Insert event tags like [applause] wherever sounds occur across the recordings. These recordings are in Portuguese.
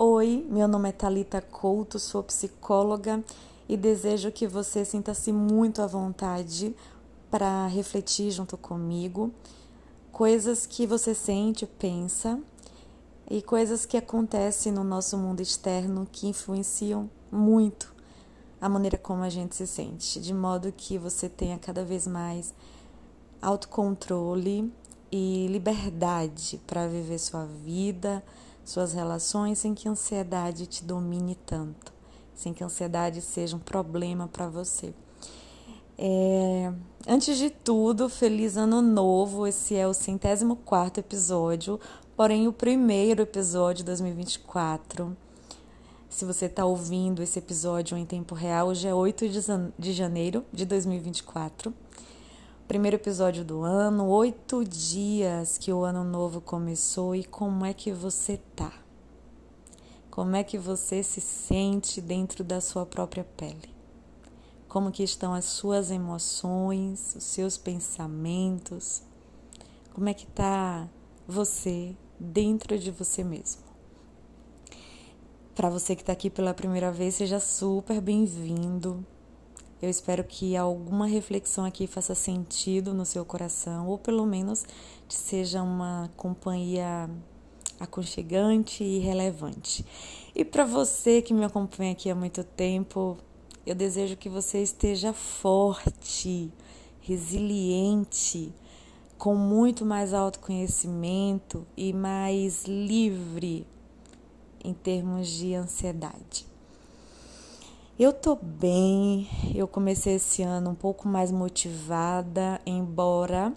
Oi, meu nome é Talita Couto, sou psicóloga e desejo que você sinta-se muito à vontade para refletir junto comigo coisas que você sente, pensa e coisas que acontecem no nosso mundo externo que influenciam muito a maneira como a gente se sente, de modo que você tenha cada vez mais autocontrole e liberdade para viver sua vida suas relações sem que a ansiedade te domine tanto, sem que a ansiedade seja um problema para você. É, antes de tudo, feliz ano novo. Esse é o centésimo quarto episódio, porém o primeiro episódio de 2024. Se você está ouvindo esse episódio em tempo real, hoje é 8 de janeiro de 2024 primeiro episódio do ano, oito dias que o ano novo começou e como é que você tá? Como é que você se sente dentro da sua própria pele? Como que estão as suas emoções, os seus pensamentos? Como é que tá você dentro de você mesmo? Para você que está aqui pela primeira vez, seja super bem-vindo. Eu espero que alguma reflexão aqui faça sentido no seu coração, ou pelo menos seja uma companhia aconchegante e relevante. E para você que me acompanha aqui há muito tempo, eu desejo que você esteja forte, resiliente, com muito mais autoconhecimento e mais livre em termos de ansiedade. Eu tô bem, eu comecei esse ano um pouco mais motivada, embora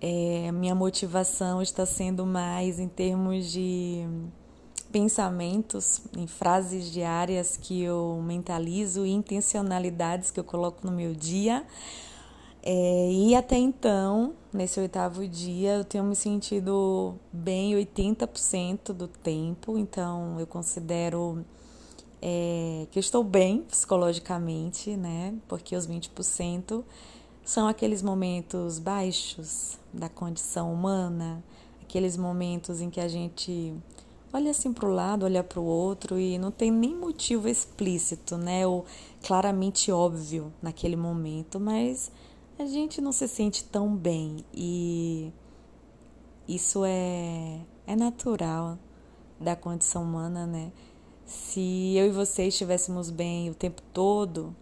é, minha motivação está sendo mais em termos de pensamentos, em frases diárias que eu mentalizo e intencionalidades que eu coloco no meu dia. É, e até então, nesse oitavo dia, eu tenho me sentido bem 80% do tempo, então eu considero é, que eu estou bem psicologicamente, né? Porque os 20% são aqueles momentos baixos da condição humana, aqueles momentos em que a gente olha assim para o lado, olha para o outro e não tem nem motivo explícito, né? Ou claramente óbvio naquele momento, mas a gente não se sente tão bem e isso é, é natural da condição humana, né? Se eu e você estivéssemos bem o tempo todo,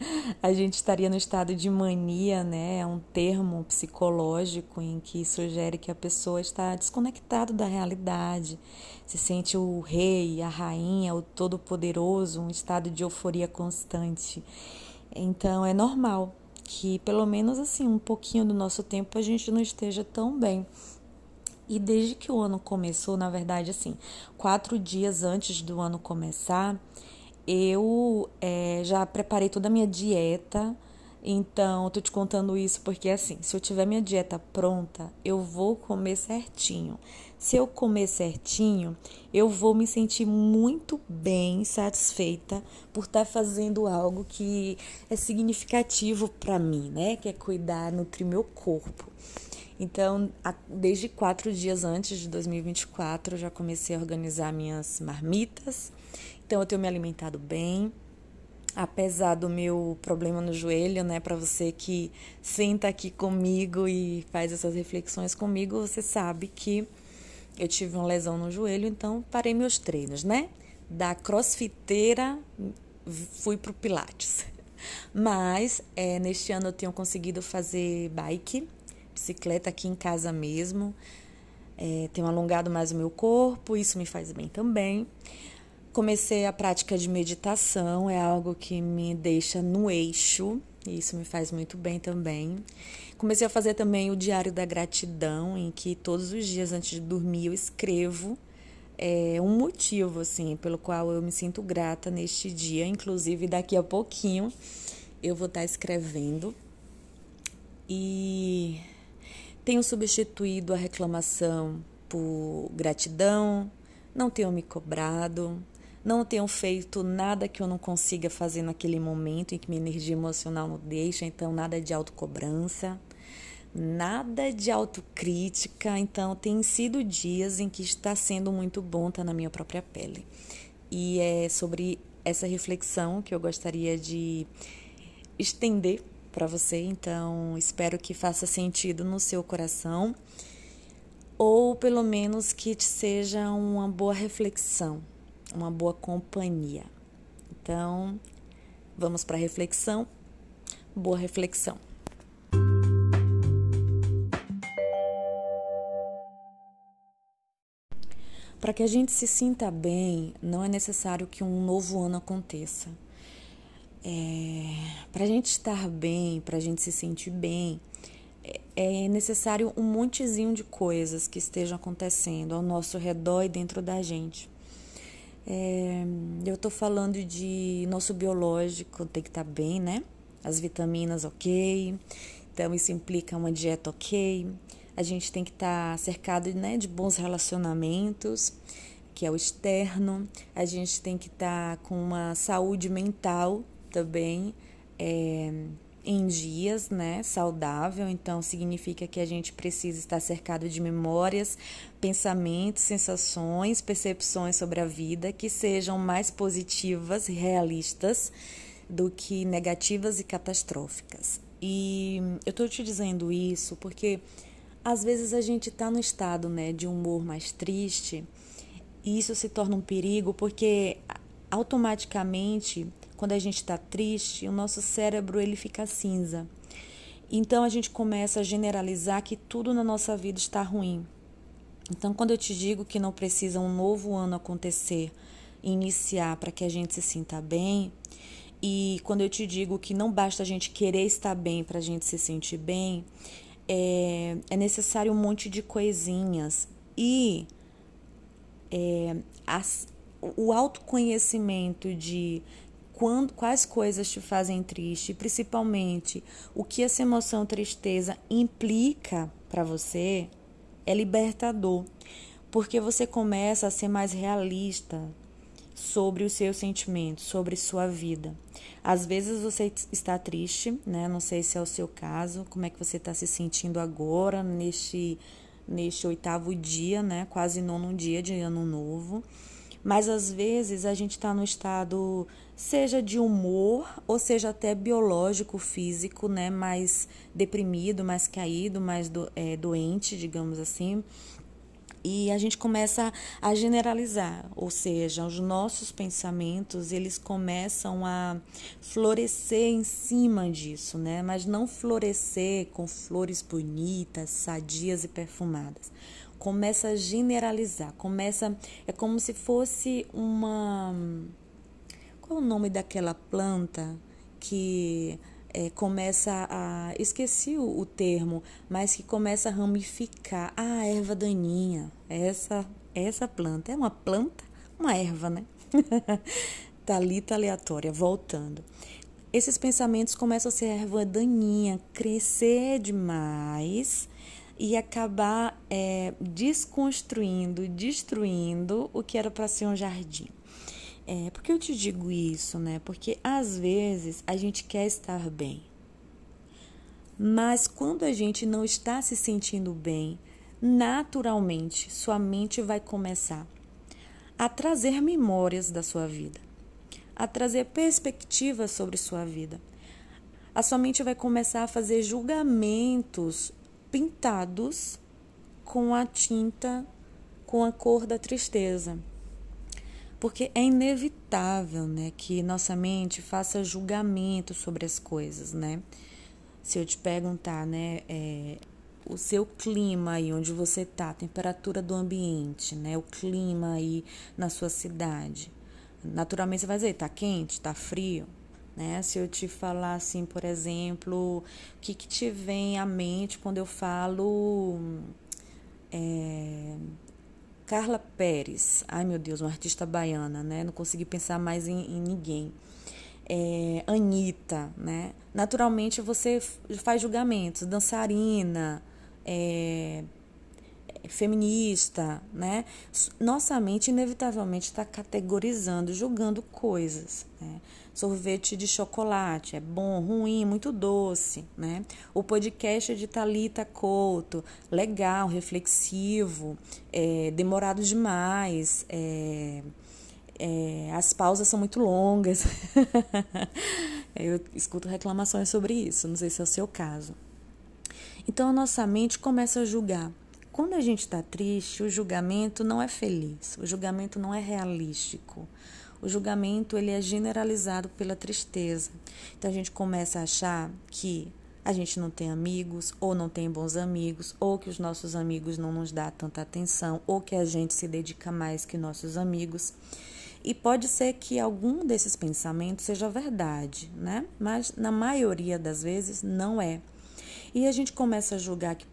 [laughs] a gente estaria no estado de mania, né? É um termo psicológico em que sugere que a pessoa está desconectada da realidade, se sente o rei, a rainha, o todo-poderoso, um estado de euforia constante. Então é normal que pelo menos assim um pouquinho do nosso tempo a gente não esteja tão bem. E desde que o ano começou, na verdade, assim, quatro dias antes do ano começar, eu é, já preparei toda a minha dieta. Então, tô te contando isso porque, assim, se eu tiver minha dieta pronta, eu vou comer certinho. Se eu comer certinho, eu vou me sentir muito bem, satisfeita por estar tá fazendo algo que é significativo para mim, né? Que é cuidar, nutrir meu corpo. Então, desde quatro dias antes de 2024, eu já comecei a organizar minhas marmitas. Então, eu tenho me alimentado bem. Apesar do meu problema no joelho, né? Para você que senta aqui comigo e faz essas reflexões comigo, você sabe que eu tive uma lesão no joelho, então parei meus treinos, né? Da crossfiteira fui pro Pilates. [laughs] Mas é, neste ano eu tenho conseguido fazer bike bicicleta aqui em casa mesmo. É, tenho alongado mais o meu corpo, isso me faz bem também. Comecei a prática de meditação, é algo que me deixa no eixo, e isso me faz muito bem também. Comecei a fazer também o diário da gratidão, em que todos os dias antes de dormir eu escrevo é, um motivo assim pelo qual eu me sinto grata neste dia, inclusive daqui a pouquinho eu vou estar escrevendo. E tenho substituído a reclamação por gratidão, não tenho me cobrado, não tenho feito nada que eu não consiga fazer naquele momento em que minha energia emocional não deixa, então nada de autocobrança. Nada de autocrítica, então tem sido dias em que está sendo muito bom estar na minha própria pele. E é sobre essa reflexão que eu gostaria de estender para você, então espero que faça sentido no seu coração ou pelo menos que te seja uma boa reflexão, uma boa companhia. Então, vamos para a reflexão. Boa reflexão. Para que a gente se sinta bem, não é necessário que um novo ano aconteça. É, para a gente estar bem, para a gente se sentir bem, é, é necessário um montezinho de coisas que estejam acontecendo ao nosso redor e dentro da gente. É, eu estou falando de nosso biológico tem que estar tá bem, né? As vitaminas ok, então isso implica uma dieta ok, a gente tem que estar tá cercado né, de bons relacionamentos, que é o externo. A gente tem que estar tá com uma saúde mental também é, em dias, né? Saudável. Então, significa que a gente precisa estar cercado de memórias, pensamentos, sensações, percepções sobre a vida que sejam mais positivas e realistas do que negativas e catastróficas. E eu estou te dizendo isso porque às vezes a gente está no estado né, de humor mais triste e isso se torna um perigo porque automaticamente quando a gente está triste o nosso cérebro ele fica cinza. Então a gente começa a generalizar que tudo na nossa vida está ruim. Então quando eu te digo que não precisa um novo ano acontecer iniciar para que a gente se sinta bem e quando eu te digo que não basta a gente querer estar bem para a gente se sentir bem, é, é necessário um monte de coisinhas. E é, as, o autoconhecimento de quando, quais coisas te fazem triste, principalmente o que essa emoção tristeza implica para você, é libertador, porque você começa a ser mais realista sobre os seus sentimentos, sobre sua vida. Às vezes você está triste, né? Não sei se é o seu caso, como é que você está se sentindo agora, neste, neste oitavo dia, né? Quase nono dia de ano novo. Mas às vezes a gente está no estado, seja de humor, ou seja até biológico, físico, né? Mais deprimido, mais caído, mais do, é, doente, digamos assim e a gente começa a generalizar, ou seja, os nossos pensamentos eles começam a florescer em cima disso, né? Mas não florescer com flores bonitas, sadias e perfumadas. Começa a generalizar, começa é como se fosse uma qual o nome daquela planta que é, começa a. Esqueci o, o, termo, mas que começa a ramificar. Ah, erva daninha. Essa, essa planta. É uma planta? Uma erva, né? [laughs] Talita aleatória, voltando. Esses pensamentos começam a ser erva daninha, crescer demais e acabar é, desconstruindo, destruindo o que era para ser um jardim. É, por que eu te digo isso, né? Porque às vezes a gente quer estar bem. Mas quando a gente não está se sentindo bem, naturalmente sua mente vai começar a trazer memórias da sua vida, a trazer perspectivas sobre sua vida. A sua mente vai começar a fazer julgamentos pintados com a tinta, com a cor da tristeza. Porque é inevitável, né, que nossa mente faça julgamento sobre as coisas, né? Se eu te perguntar, né, é, o seu clima aí onde você tá, a temperatura do ambiente, né, o clima aí na sua cidade, naturalmente você vai dizer, tá quente, tá frio, né? Se eu te falar assim, por exemplo, o que, que te vem à mente quando eu falo é, Carla Pérez, ai meu Deus, uma artista baiana, né? Não consegui pensar mais em, em ninguém. É, Anitta, né? Naturalmente você faz julgamentos, dançarina, é, feminista, né? Nossa mente inevitavelmente está categorizando, julgando coisas. Né? Sorvete de chocolate é bom, ruim, muito doce, né? O podcast de Talita Couto, legal, reflexivo, é, demorado demais, é, é, as pausas são muito longas. [laughs] Eu escuto reclamações sobre isso, não sei se é o seu caso. Então a nossa mente começa a julgar. Quando a gente está triste, o julgamento não é feliz, o julgamento não é realístico. O julgamento ele é generalizado pela tristeza. Então a gente começa a achar que a gente não tem amigos, ou não tem bons amigos, ou que os nossos amigos não nos dão tanta atenção, ou que a gente se dedica mais que nossos amigos. E pode ser que algum desses pensamentos seja verdade, né? Mas na maioria das vezes não é. E a gente começa a julgar que,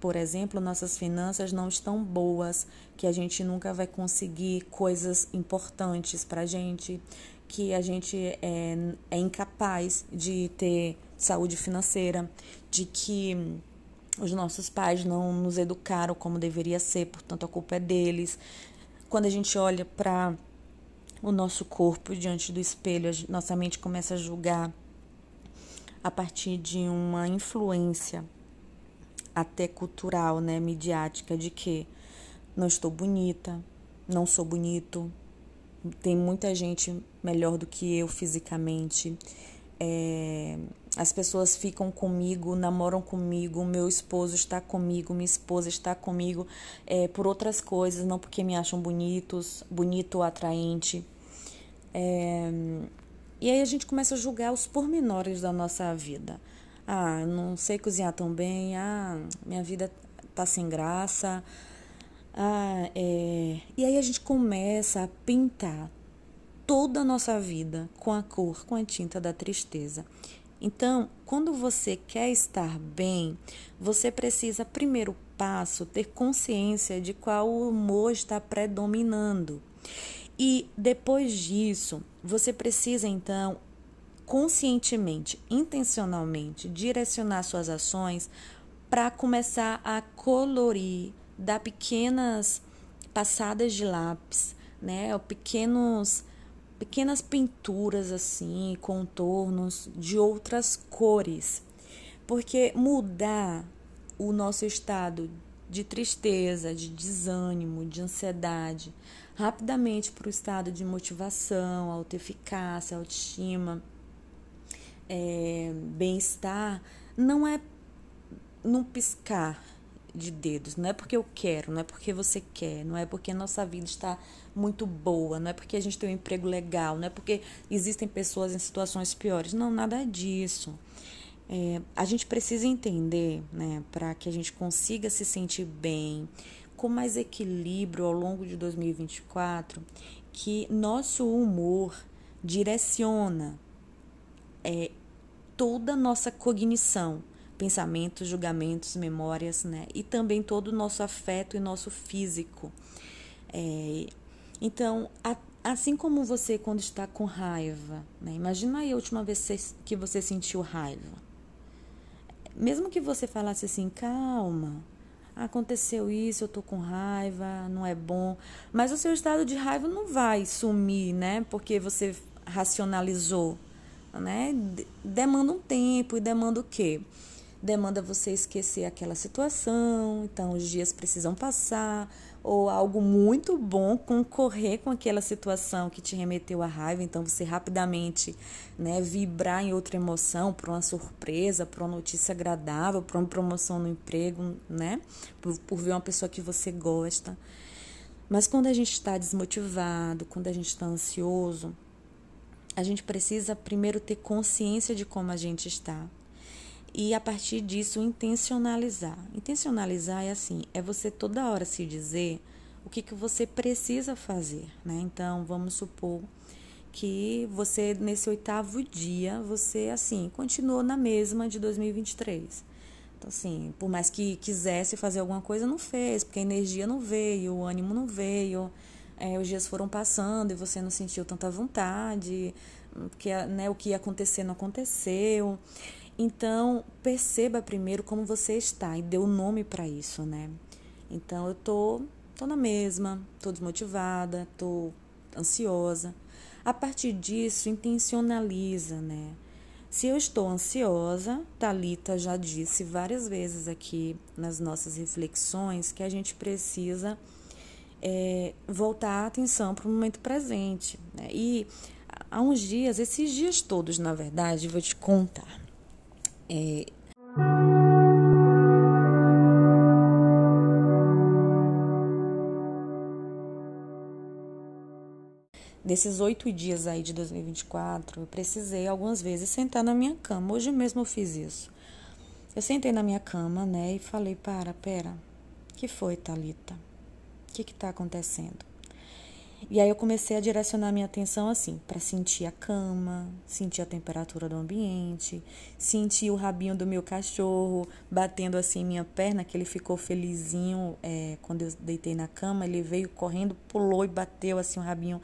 por exemplo, nossas finanças não estão boas, que a gente nunca vai conseguir coisas importantes para a gente, que a gente é, é incapaz de ter saúde financeira, de que os nossos pais não nos educaram como deveria ser, portanto a culpa é deles. Quando a gente olha para o nosso corpo diante do espelho, nossa mente começa a julgar a partir de uma influência até cultural, né, midiática, de que não estou bonita, não sou bonito, tem muita gente melhor do que eu fisicamente. É, as pessoas ficam comigo, namoram comigo, meu esposo está comigo, minha esposa está comigo é, por outras coisas, não porque me acham bonitos, bonito ou atraente. É, e aí a gente começa a julgar os pormenores da nossa vida. Ah, não sei cozinhar tão bem. Ah, minha vida tá sem graça. Ah, é... E aí a gente começa a pintar toda a nossa vida com a cor, com a tinta da tristeza. Então, quando você quer estar bem, você precisa, primeiro passo, ter consciência de qual humor está predominando. E depois disso, você precisa então conscientemente, intencionalmente direcionar suas ações para começar a colorir, dar pequenas passadas de lápis, né, pequenos pequenas pinturas assim, contornos de outras cores. Porque mudar o nosso estado de tristeza, de desânimo, de ansiedade, rapidamente para o estado de motivação, autoeficácia, autoestima, é, bem-estar, não é num piscar de dedos, não é porque eu quero, não é porque você quer, não é porque nossa vida está muito boa, não é porque a gente tem um emprego legal, não é porque existem pessoas em situações piores, não, nada disso. É, a gente precisa entender, né, para que a gente consiga se sentir bem, com mais equilíbrio ao longo de 2024, que nosso humor direciona é, toda a nossa cognição, pensamentos, julgamentos, memórias, né? E também todo o nosso afeto e nosso físico. É, então, a, assim como você quando está com raiva, né? Imagina aí a última vez que você sentiu raiva. Mesmo que você falasse assim, calma, aconteceu isso, eu tô com raiva, não é bom. Mas o seu estado de raiva não vai sumir, né? Porque você racionalizou, né? Demanda um tempo e demanda o quê? Demanda você esquecer aquela situação, então os dias precisam passar, ou algo muito bom concorrer com aquela situação que te remeteu à raiva, então você rapidamente né, vibrar em outra emoção, para uma surpresa, para uma notícia agradável, para uma promoção no emprego, né, por, por ver uma pessoa que você gosta. Mas quando a gente está desmotivado, quando a gente está ansioso, a gente precisa primeiro ter consciência de como a gente está e a partir disso intencionalizar. Intencionalizar é assim, é você toda hora se dizer o que, que você precisa fazer, né? Então, vamos supor que você nesse oitavo dia, você assim, continuou na mesma de 2023. Então, assim, por mais que quisesse fazer alguma coisa, não fez, porque a energia não veio, o ânimo não veio, é, os dias foram passando e você não sentiu tanta vontade, porque né, o que ia acontecer não aconteceu. Então, perceba primeiro como você está e dê o um nome para isso, né? Então eu tô, tô na mesma, tô desmotivada, tô ansiosa. A partir disso, intencionaliza, né? Se eu estou ansiosa, Talita já disse várias vezes aqui nas nossas reflexões que a gente precisa é, voltar a atenção para o momento presente. Né? E há uns dias, esses dias todos, na verdade, vou te contar. É, desses oito dias aí de 2024, eu precisei algumas vezes sentar na minha cama. Hoje mesmo eu fiz isso. Eu sentei na minha cama, né, e falei: para, pera, que foi, Talita? Que está acontecendo? E aí eu comecei a direcionar minha atenção assim, para sentir a cama, sentir a temperatura do ambiente, sentir o rabinho do meu cachorro batendo assim em minha perna, que ele ficou felizinho é, quando eu deitei na cama, ele veio correndo, pulou e bateu assim o rabinho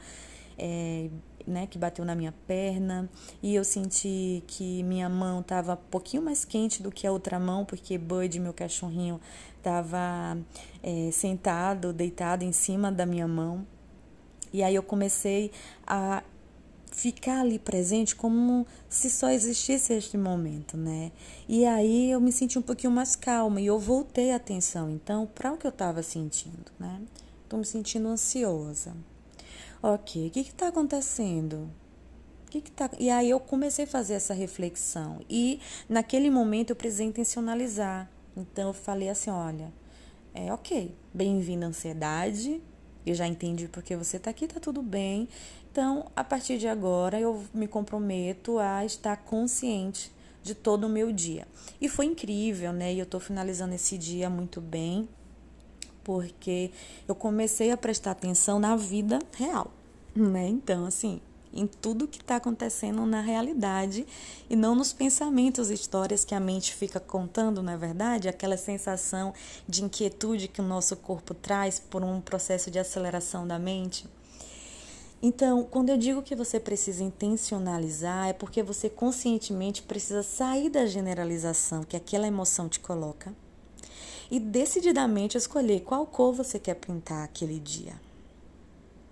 é, né, que bateu na minha perna, e eu senti que minha mão estava um pouquinho mais quente do que a outra mão, porque Bud, meu cachorrinho, estava é, sentado, deitado em cima da minha mão. E aí eu comecei a ficar ali presente como se só existisse este momento, né? E aí eu me senti um pouquinho mais calma e eu voltei a atenção, então, para o que eu estava sentindo, né? Estou me sentindo ansiosa. Ok, o que está acontecendo? Que que tá... E aí eu comecei a fazer essa reflexão. E naquele momento eu precisei intencionalizar. Então eu falei assim: olha, é ok, bem-vindo à ansiedade. Eu já entendi porque você está aqui, está tudo bem. Então, a partir de agora, eu me comprometo a estar consciente de todo o meu dia. E foi incrível, né? E eu estou finalizando esse dia muito bem porque eu comecei a prestar atenção na vida real, né? Então, assim, em tudo que está acontecendo na realidade e não nos pensamentos, histórias que a mente fica contando, não é verdade? Aquela sensação de inquietude que o nosso corpo traz por um processo de aceleração da mente. Então, quando eu digo que você precisa intencionalizar, é porque você conscientemente precisa sair da generalização que aquela emoção te coloca e decididamente escolher qual cor você quer pintar aquele dia.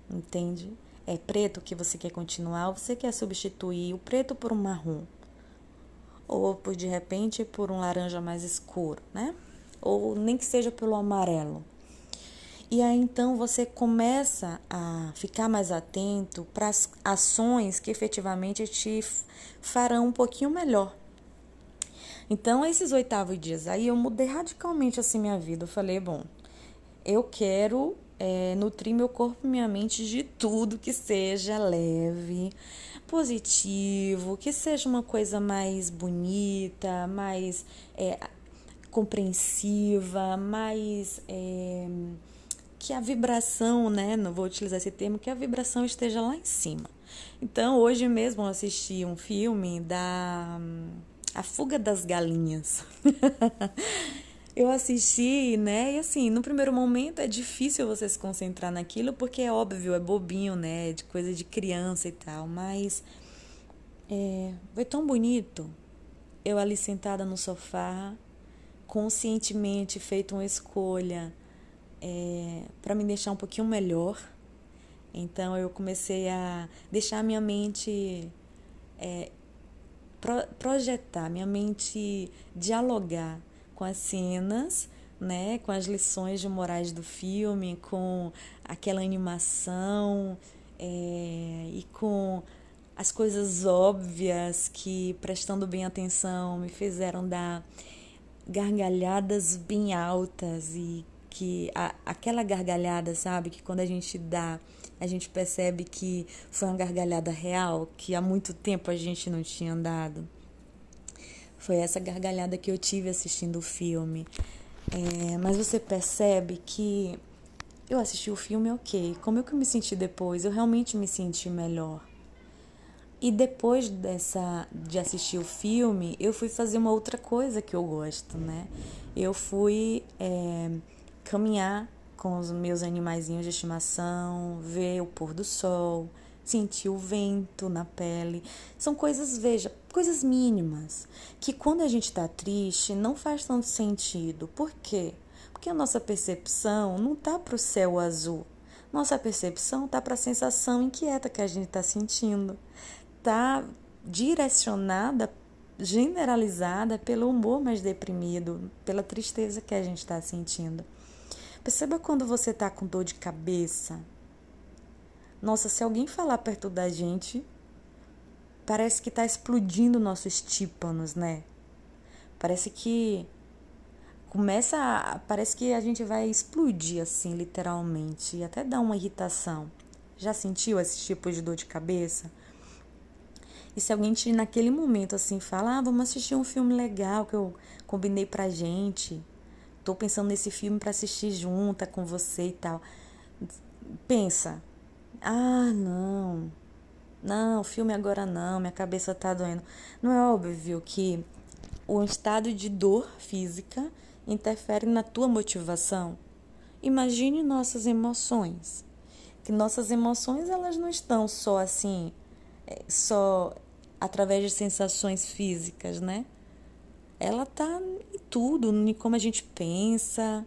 Entende? É preto que você quer continuar ou você quer substituir o preto por um marrom? Ou por de repente por um laranja mais escuro, né? Ou nem que seja pelo amarelo. E aí então você começa a ficar mais atento para as ações que efetivamente te farão um pouquinho melhor então, esses oitavos dias aí eu mudei radicalmente assim minha vida. Eu falei, bom, eu quero é, nutrir meu corpo e minha mente de tudo que seja leve, positivo, que seja uma coisa mais bonita, mais é, compreensiva, mais. É, que a vibração, né? Não vou utilizar esse termo, que a vibração esteja lá em cima. Então, hoje mesmo eu assisti um filme da a Fuga das Galinhas. [laughs] eu assisti, né? E assim, no primeiro momento é difícil você se concentrar naquilo, porque é óbvio, é bobinho, né? De coisa de criança e tal. Mas é, foi tão bonito. Eu ali sentada no sofá, conscientemente feito uma escolha é, para me deixar um pouquinho melhor. Então eu comecei a deixar a minha mente é, pro, projetar, minha mente dialogar com as cenas, né, com as lições de morais do filme, com aquela animação é, e com as coisas óbvias que, prestando bem atenção, me fizeram dar gargalhadas bem altas e que a, aquela gargalhada, sabe, que quando a gente dá a gente percebe que foi uma gargalhada real, que há muito tempo a gente não tinha andado. Foi essa gargalhada que eu tive assistindo o filme. É, mas você percebe que eu assisti o filme, ok. Como é que eu me senti depois? Eu realmente me senti melhor. E depois dessa de assistir o filme, eu fui fazer uma outra coisa que eu gosto, né? Eu fui é, caminhar com os meus animaizinhos de estimação, ver o pôr do sol, sentir o vento na pele. São coisas, veja, coisas mínimas, que quando a gente está triste não faz tanto sentido. Por quê? Porque a nossa percepção não tá para o céu azul. Nossa percepção tá para a sensação inquieta que a gente está sentindo. Tá direcionada, generalizada pelo humor mais deprimido, pela tristeza que a gente está sentindo. Perceba quando você está com dor de cabeça. Nossa, se alguém falar perto da gente, parece que está explodindo nossos tímpanos, né? Parece que começa a, parece que a gente vai explodir assim, literalmente, e até dá uma irritação. Já sentiu esse tipo de dor de cabeça? E se alguém te, naquele momento assim fala, ah, vamos assistir um filme legal que eu combinei pra gente, tô pensando nesse filme para assistir junta com você e tal. Pensa, ah, não, não, filme agora não, minha cabeça tá doendo. Não é óbvio que o estado de dor física interfere na tua motivação? Imagine nossas emoções. Que nossas emoções elas não estão só assim, é, só através de sensações físicas, né? Ela tá em tudo, em como a gente pensa,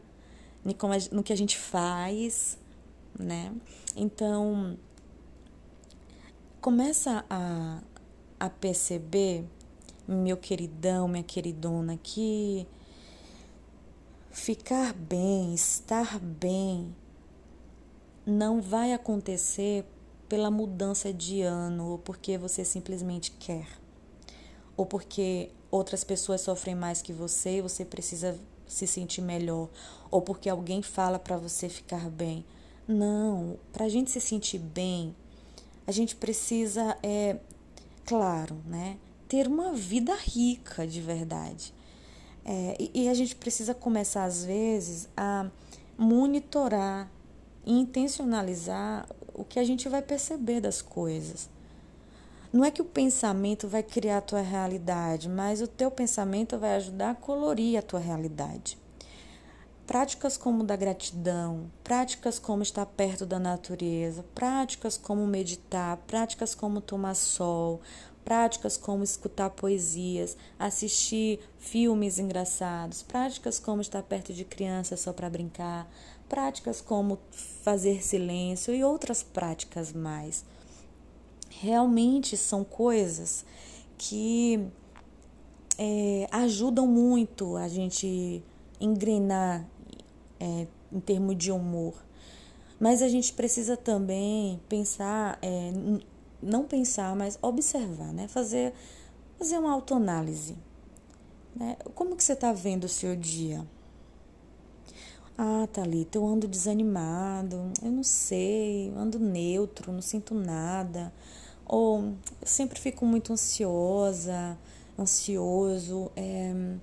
no que a gente faz, né? Então, começa a, a perceber, meu queridão, minha queridona, que Ficar bem, estar bem, não vai acontecer pela mudança de ano ou porque você simplesmente quer, ou porque outras pessoas sofrem mais que você e você precisa se sentir melhor, ou porque alguém fala para você ficar bem. Não, para a gente se sentir bem, a gente precisa, é, claro, né, ter uma vida rica de verdade. É, e, e a gente precisa começar, às vezes, a monitorar e intencionalizar o que a gente vai perceber das coisas. Não é que o pensamento vai criar a tua realidade, mas o teu pensamento vai ajudar a colorir a tua realidade. Práticas como da gratidão, práticas como estar perto da natureza, práticas como meditar, práticas como tomar sol, práticas como escutar poesias, assistir filmes engraçados, práticas como estar perto de crianças só para brincar, práticas como fazer silêncio e outras práticas mais. Realmente são coisas que é, ajudam muito a gente engrenar é, em termos de humor. Mas a gente precisa também pensar é, não pensar, mas observar, né? Fazer, fazer uma autoanálise. Né? Como que você está vendo o seu dia? Ah, Thalita, eu ando desanimado, eu não sei, eu ando neutro, não sinto nada. Ou eu sempre fico muito ansiosa, ansioso. É,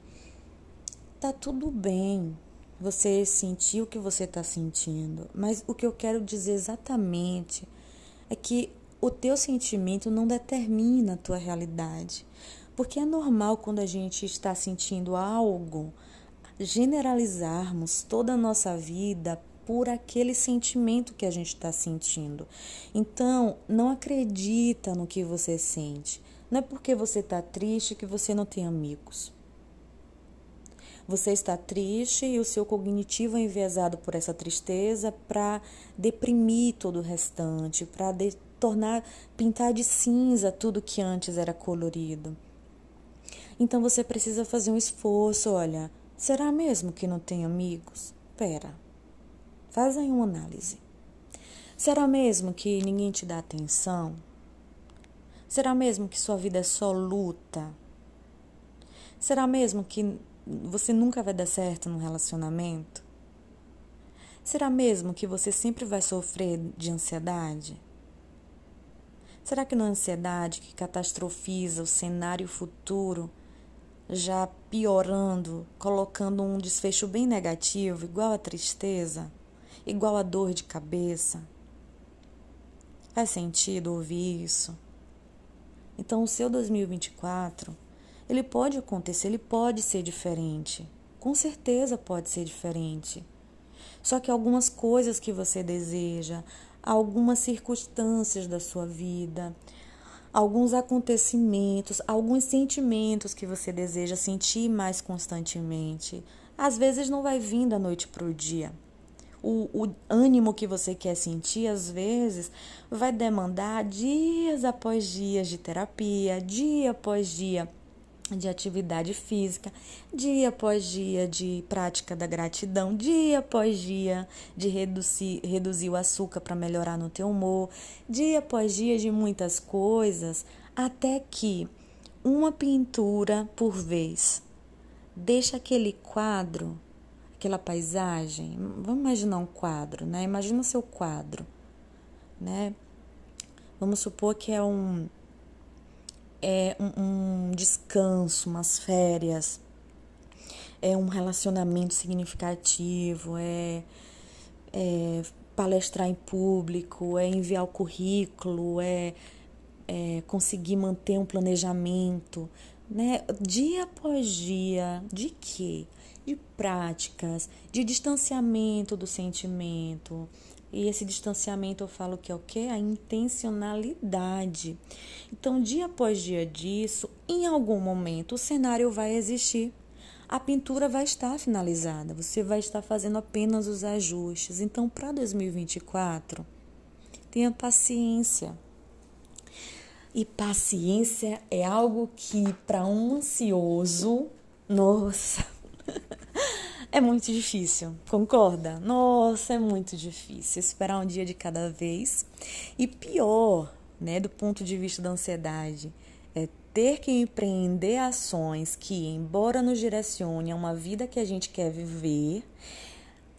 tá tudo bem você sentir o que você está sentindo, mas o que eu quero dizer exatamente é que o teu sentimento não determina a tua realidade. Porque é normal quando a gente está sentindo algo, generalizarmos toda a nossa vida por aquele sentimento que a gente está sentindo. Então, não acredita no que você sente. Não é porque você está triste que você não tem amigos. Você está triste e o seu cognitivo é enviesado por essa tristeza para deprimir todo o restante, para tornar, pintar de cinza tudo que antes era colorido. Então você precisa fazer um esforço, olha, será mesmo que não tem amigos? Pera, faz aí uma análise. Será mesmo que ninguém te dá atenção? Será mesmo que sua vida é só luta? Será mesmo que você nunca vai dar certo no relacionamento? Será mesmo que você sempre vai sofrer de ansiedade? Será que não é a ansiedade que catastrofiza o cenário futuro, já piorando, colocando um desfecho bem negativo, igual a tristeza, igual a dor de cabeça? Faz sentido ouvir isso? Então, o seu 2024, ele pode acontecer, ele pode ser diferente. Com certeza pode ser diferente. Só que algumas coisas que você deseja, algumas circunstâncias da sua vida, alguns acontecimentos, alguns sentimentos que você deseja sentir mais constantemente, às vezes não vai vir da noite para o dia. O, o ânimo que você quer sentir, às vezes, vai demandar dias após dias de terapia, dia após dia de atividade física, dia após dia de prática da gratidão, dia após dia de reduzir, reduzir o açúcar para melhorar no teu humor, dia após dia de muitas coisas, até que uma pintura por vez deixa aquele quadro, aquela paisagem, vamos imaginar um quadro, né? Imagina o seu quadro, né? Vamos supor que é um é um, um descanso, umas férias, é um relacionamento significativo, é, é palestrar em público, é enviar o currículo, é, é conseguir manter um planejamento, né? Dia após dia, de quê? De práticas, de distanciamento do sentimento, e esse distanciamento eu falo que é o que? A intencionalidade. Então, dia após dia disso, em algum momento o cenário vai existir. A pintura vai estar finalizada, você vai estar fazendo apenas os ajustes. Então, para 2024, tenha paciência. E paciência é algo que, para um ansioso, nossa, é muito difícil, concorda? Nossa, é muito difícil esperar um dia de cada vez. E pior, né, do ponto de vista da ansiedade, é ter que empreender ações que, embora nos direcione a uma vida que a gente quer viver,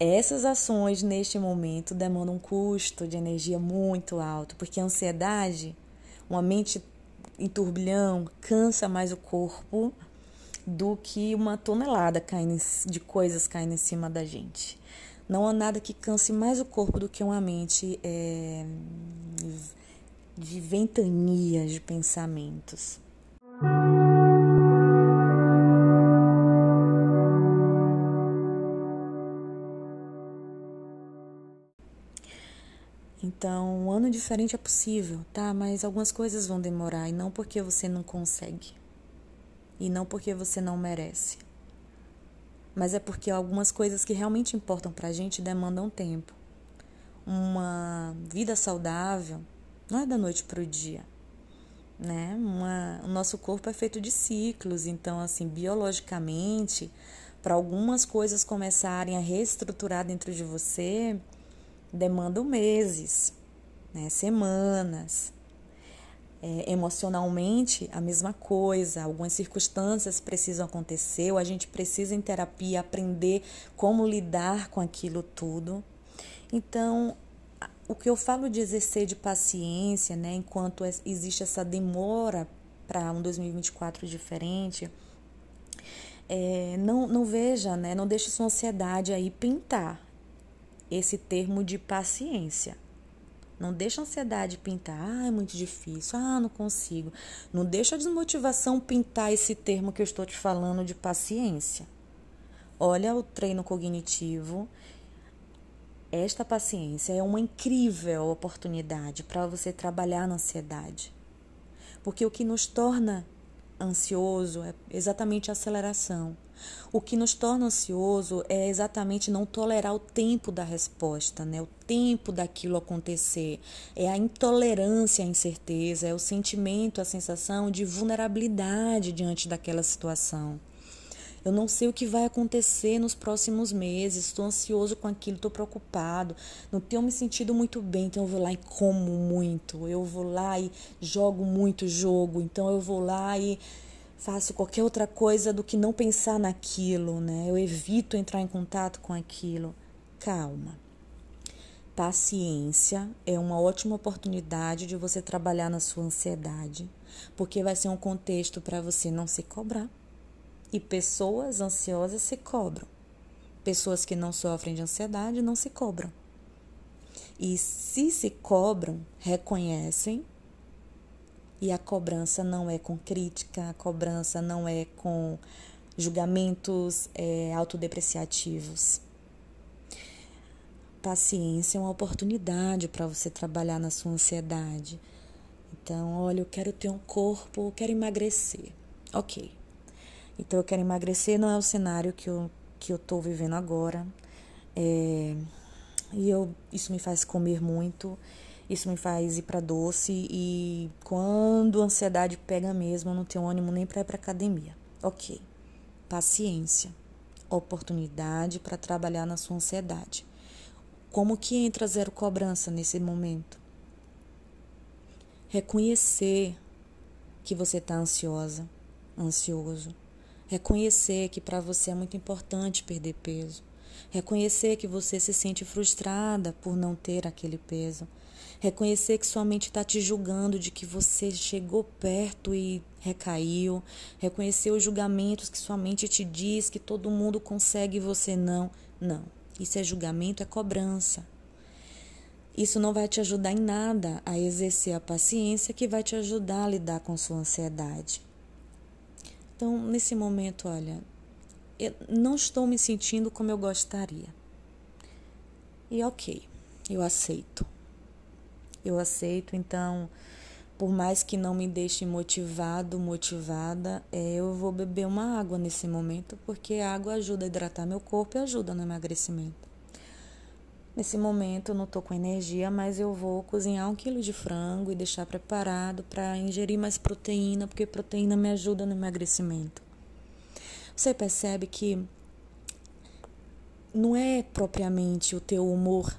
essas ações neste momento demandam um custo de energia muito alto, porque a ansiedade, uma mente em turbilhão, cansa mais o corpo do que uma tonelada caindo de coisas caindo em cima da gente. Não há nada que canse mais o corpo do que uma mente é, de ventanias de pensamentos. Então, um ano diferente é possível, tá? Mas algumas coisas vão demorar e não porque você não consegue e não porque você não merece. Mas é porque algumas coisas que realmente importam pra gente demandam tempo. Uma vida saudável não é da noite pro dia, né? Uma, o nosso corpo é feito de ciclos, então assim, biologicamente, para algumas coisas começarem a reestruturar dentro de você, demandam meses, né? Semanas. É, emocionalmente, a mesma coisa. Algumas circunstâncias precisam acontecer, ou a gente precisa em terapia aprender como lidar com aquilo tudo. Então, o que eu falo de exercer de paciência, né, enquanto existe essa demora para um 2024 diferente, é, não, não veja, né, não deixe sua ansiedade aí pintar esse termo de paciência. Não deixa a ansiedade pintar, ah, é muito difícil, ah, não consigo. Não deixa a desmotivação pintar esse termo que eu estou te falando de paciência. Olha o treino cognitivo. Esta paciência é uma incrível oportunidade para você trabalhar na ansiedade. Porque o que nos torna ansioso é exatamente a aceleração. O que nos torna ansioso é exatamente não tolerar o tempo da resposta, né? O tempo daquilo acontecer. É a intolerância à incerteza, é o sentimento, a sensação de vulnerabilidade diante daquela situação. Eu não sei o que vai acontecer nos próximos meses, estou ansioso com aquilo, estou preocupado, não tenho me sentido muito bem, então eu vou lá e como muito, eu vou lá e jogo muito jogo, então eu vou lá e faço qualquer outra coisa do que não pensar naquilo, né? Eu evito entrar em contato com aquilo. Calma. Paciência é uma ótima oportunidade de você trabalhar na sua ansiedade, porque vai ser um contexto para você não se cobrar. E pessoas ansiosas se cobram. Pessoas que não sofrem de ansiedade não se cobram. E se se cobram, reconhecem e a cobrança não é com crítica, a cobrança não é com julgamentos é, autodepreciativos. Paciência é uma oportunidade para você trabalhar na sua ansiedade. Então, olha, eu quero ter um corpo, eu quero emagrecer. Ok. Então, eu quero emagrecer não é o cenário que eu que eu estou vivendo agora. É, e eu, isso me faz comer muito, isso me faz ir para doce e quando a ansiedade pega mesmo, eu não tenho ânimo nem para ir para academia. OK. Paciência. Oportunidade para trabalhar na sua ansiedade. Como que entra zero cobrança nesse momento? Reconhecer que você está ansiosa, ansioso. Reconhecer que para você é muito importante perder peso. Reconhecer que você se sente frustrada por não ter aquele peso. Reconhecer que sua mente está te julgando de que você chegou perto e recaiu. Reconhecer os julgamentos que sua mente te diz que todo mundo consegue e você não. Não. Isso é julgamento, é cobrança. Isso não vai te ajudar em nada a exercer a paciência que vai te ajudar a lidar com sua ansiedade. Então, nesse momento, olha, eu não estou me sentindo como eu gostaria. E ok, eu aceito. Eu aceito, então, por mais que não me deixe motivado, motivada, é, eu vou beber uma água nesse momento, porque a água ajuda a hidratar meu corpo e ajuda no emagrecimento. Nesse momento eu não estou com energia, mas eu vou cozinhar um quilo de frango e deixar preparado para ingerir mais proteína, porque proteína me ajuda no emagrecimento. Você percebe que não é propriamente o teu humor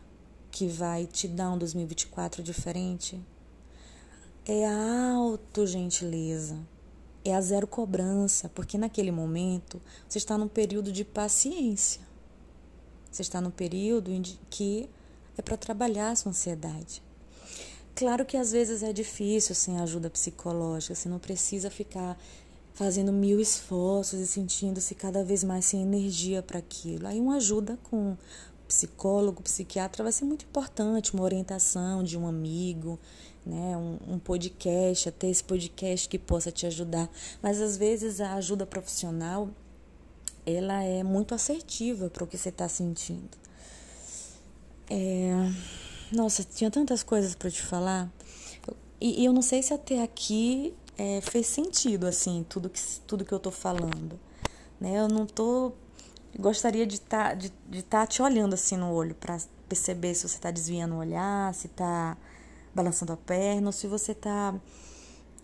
que vai te dar um 2024 diferente, é a autogentileza, é a zero cobrança, porque naquele momento você está num período de paciência. Você está num período em que é para trabalhar a sua ansiedade. Claro que às vezes é difícil sem ajuda psicológica, você não precisa ficar fazendo mil esforços e sentindo-se cada vez mais sem energia para aquilo. Aí uma ajuda com psicólogo, psiquiatra vai ser muito importante, uma orientação de um amigo, né, um, um podcast, até esse podcast que possa te ajudar. Mas às vezes a ajuda profissional ela é muito assertiva para o que você está sentindo. É... Nossa, tinha tantas coisas para te falar. E, eu não sei se até aqui é, fez sentido, assim, tudo que, tudo que eu tô falando. Né? Eu não tô. Gostaria de tá, de, de tá te olhando assim no olho para perceber se você está desviando o olhar, se está balançando a perna, ou se você está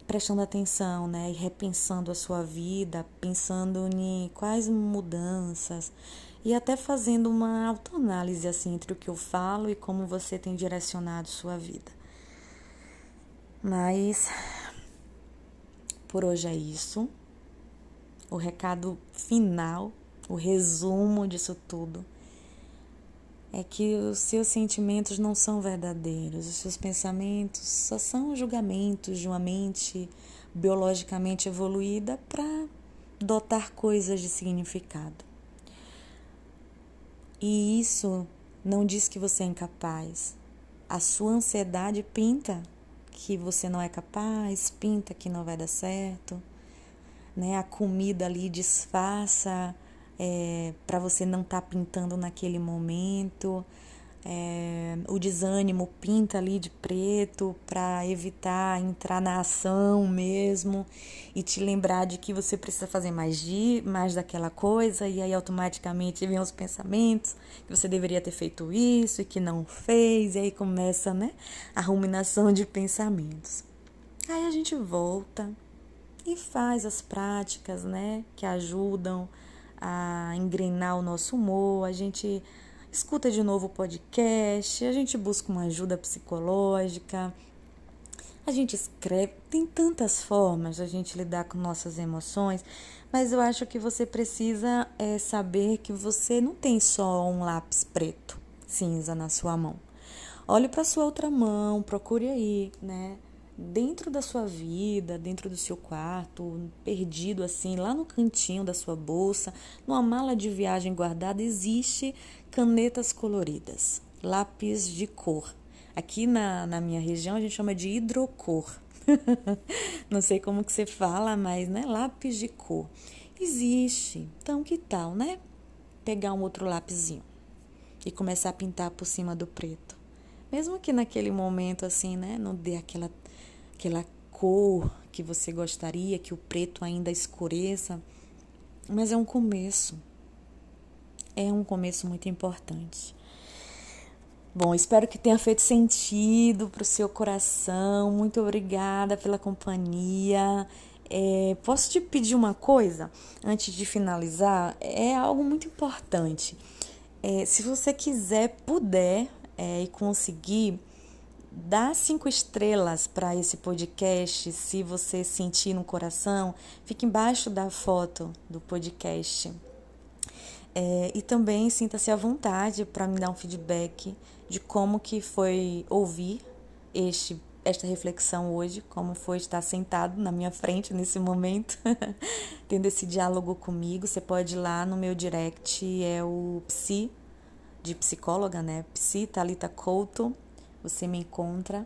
prestando atenção, né, e repensando a sua vida, pensando em quais mudanças e até fazendo uma autoanálise assim entre o que eu falo e como você tem direcionado sua vida. Mas por hoje é isso. O recado final, o resumo disso tudo é que os seus sentimentos não são verdadeiros, os seus pensamentos só são julgamentos de uma mente biologicamente evoluída para dotar coisas de significado. E isso não diz que você é incapaz. A sua ansiedade pinta que você não é capaz, pinta que não vai dar certo, né? A comida ali disfarça é, para você não estar tá pintando naquele momento. É, o desânimo pinta ali de preto para evitar entrar na ação mesmo e te lembrar de que você precisa fazer mais de mais daquela coisa e aí automaticamente vem os pensamentos que você deveria ter feito isso e que não fez e aí começa né a ruminação de pensamentos aí a gente volta e faz as práticas né que ajudam a engrenar o nosso humor, a gente escuta de novo o podcast, a gente busca uma ajuda psicológica, a gente escreve, tem tantas formas de a gente lidar com nossas emoções, mas eu acho que você precisa é, saber que você não tem só um lápis preto, cinza na sua mão. Olhe para sua outra mão, procure aí, né? Dentro da sua vida, dentro do seu quarto, perdido assim, lá no cantinho da sua bolsa, numa mala de viagem guardada, existe canetas coloridas, lápis de cor. Aqui na, na minha região a gente chama de hidrocor. [laughs] Não sei como que você fala, mas né, lápis de cor. Existe. Então que tal, né? Pegar um outro lápisinho e começar a pintar por cima do preto. Mesmo que naquele momento assim, né, não dê aquela aquela cor que você gostaria, que o preto ainda escureça, mas é um começo. é um começo muito importante. Bom, espero que tenha feito sentido para o seu coração. Muito obrigada pela companhia. É, posso te pedir uma coisa antes de finalizar? É algo muito importante. É, se você quiser, puder é, e conseguir, dá cinco estrelas para esse podcast. Se você sentir no coração, fique embaixo da foto do podcast. É, e também sinta-se à vontade para me dar um feedback de como que foi ouvir este, esta reflexão hoje, como foi estar sentado na minha frente nesse momento, [laughs] tendo esse diálogo comigo. Você pode ir lá no meu direct, é o Psi, de psicóloga, né? Psi Talita Couto, você me encontra.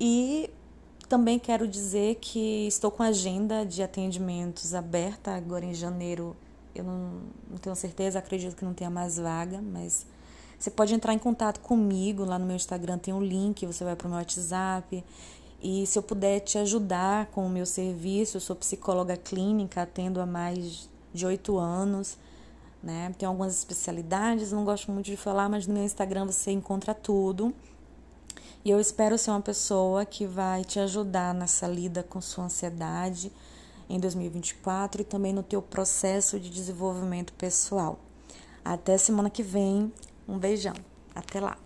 E também quero dizer que estou com agenda de atendimentos aberta agora em janeiro. Eu não, não tenho certeza, acredito que não tenha mais vaga, mas você pode entrar em contato comigo lá no meu Instagram, tem um link, você vai para o meu WhatsApp. E se eu puder te ajudar com o meu serviço, eu sou psicóloga clínica, atendo há mais de oito anos, né? Tenho algumas especialidades, não gosto muito de falar, mas no meu Instagram você encontra tudo. E eu espero ser uma pessoa que vai te ajudar nessa lida com sua ansiedade em 2024 e também no teu processo de desenvolvimento pessoal. Até semana que vem. Um beijão. Até lá.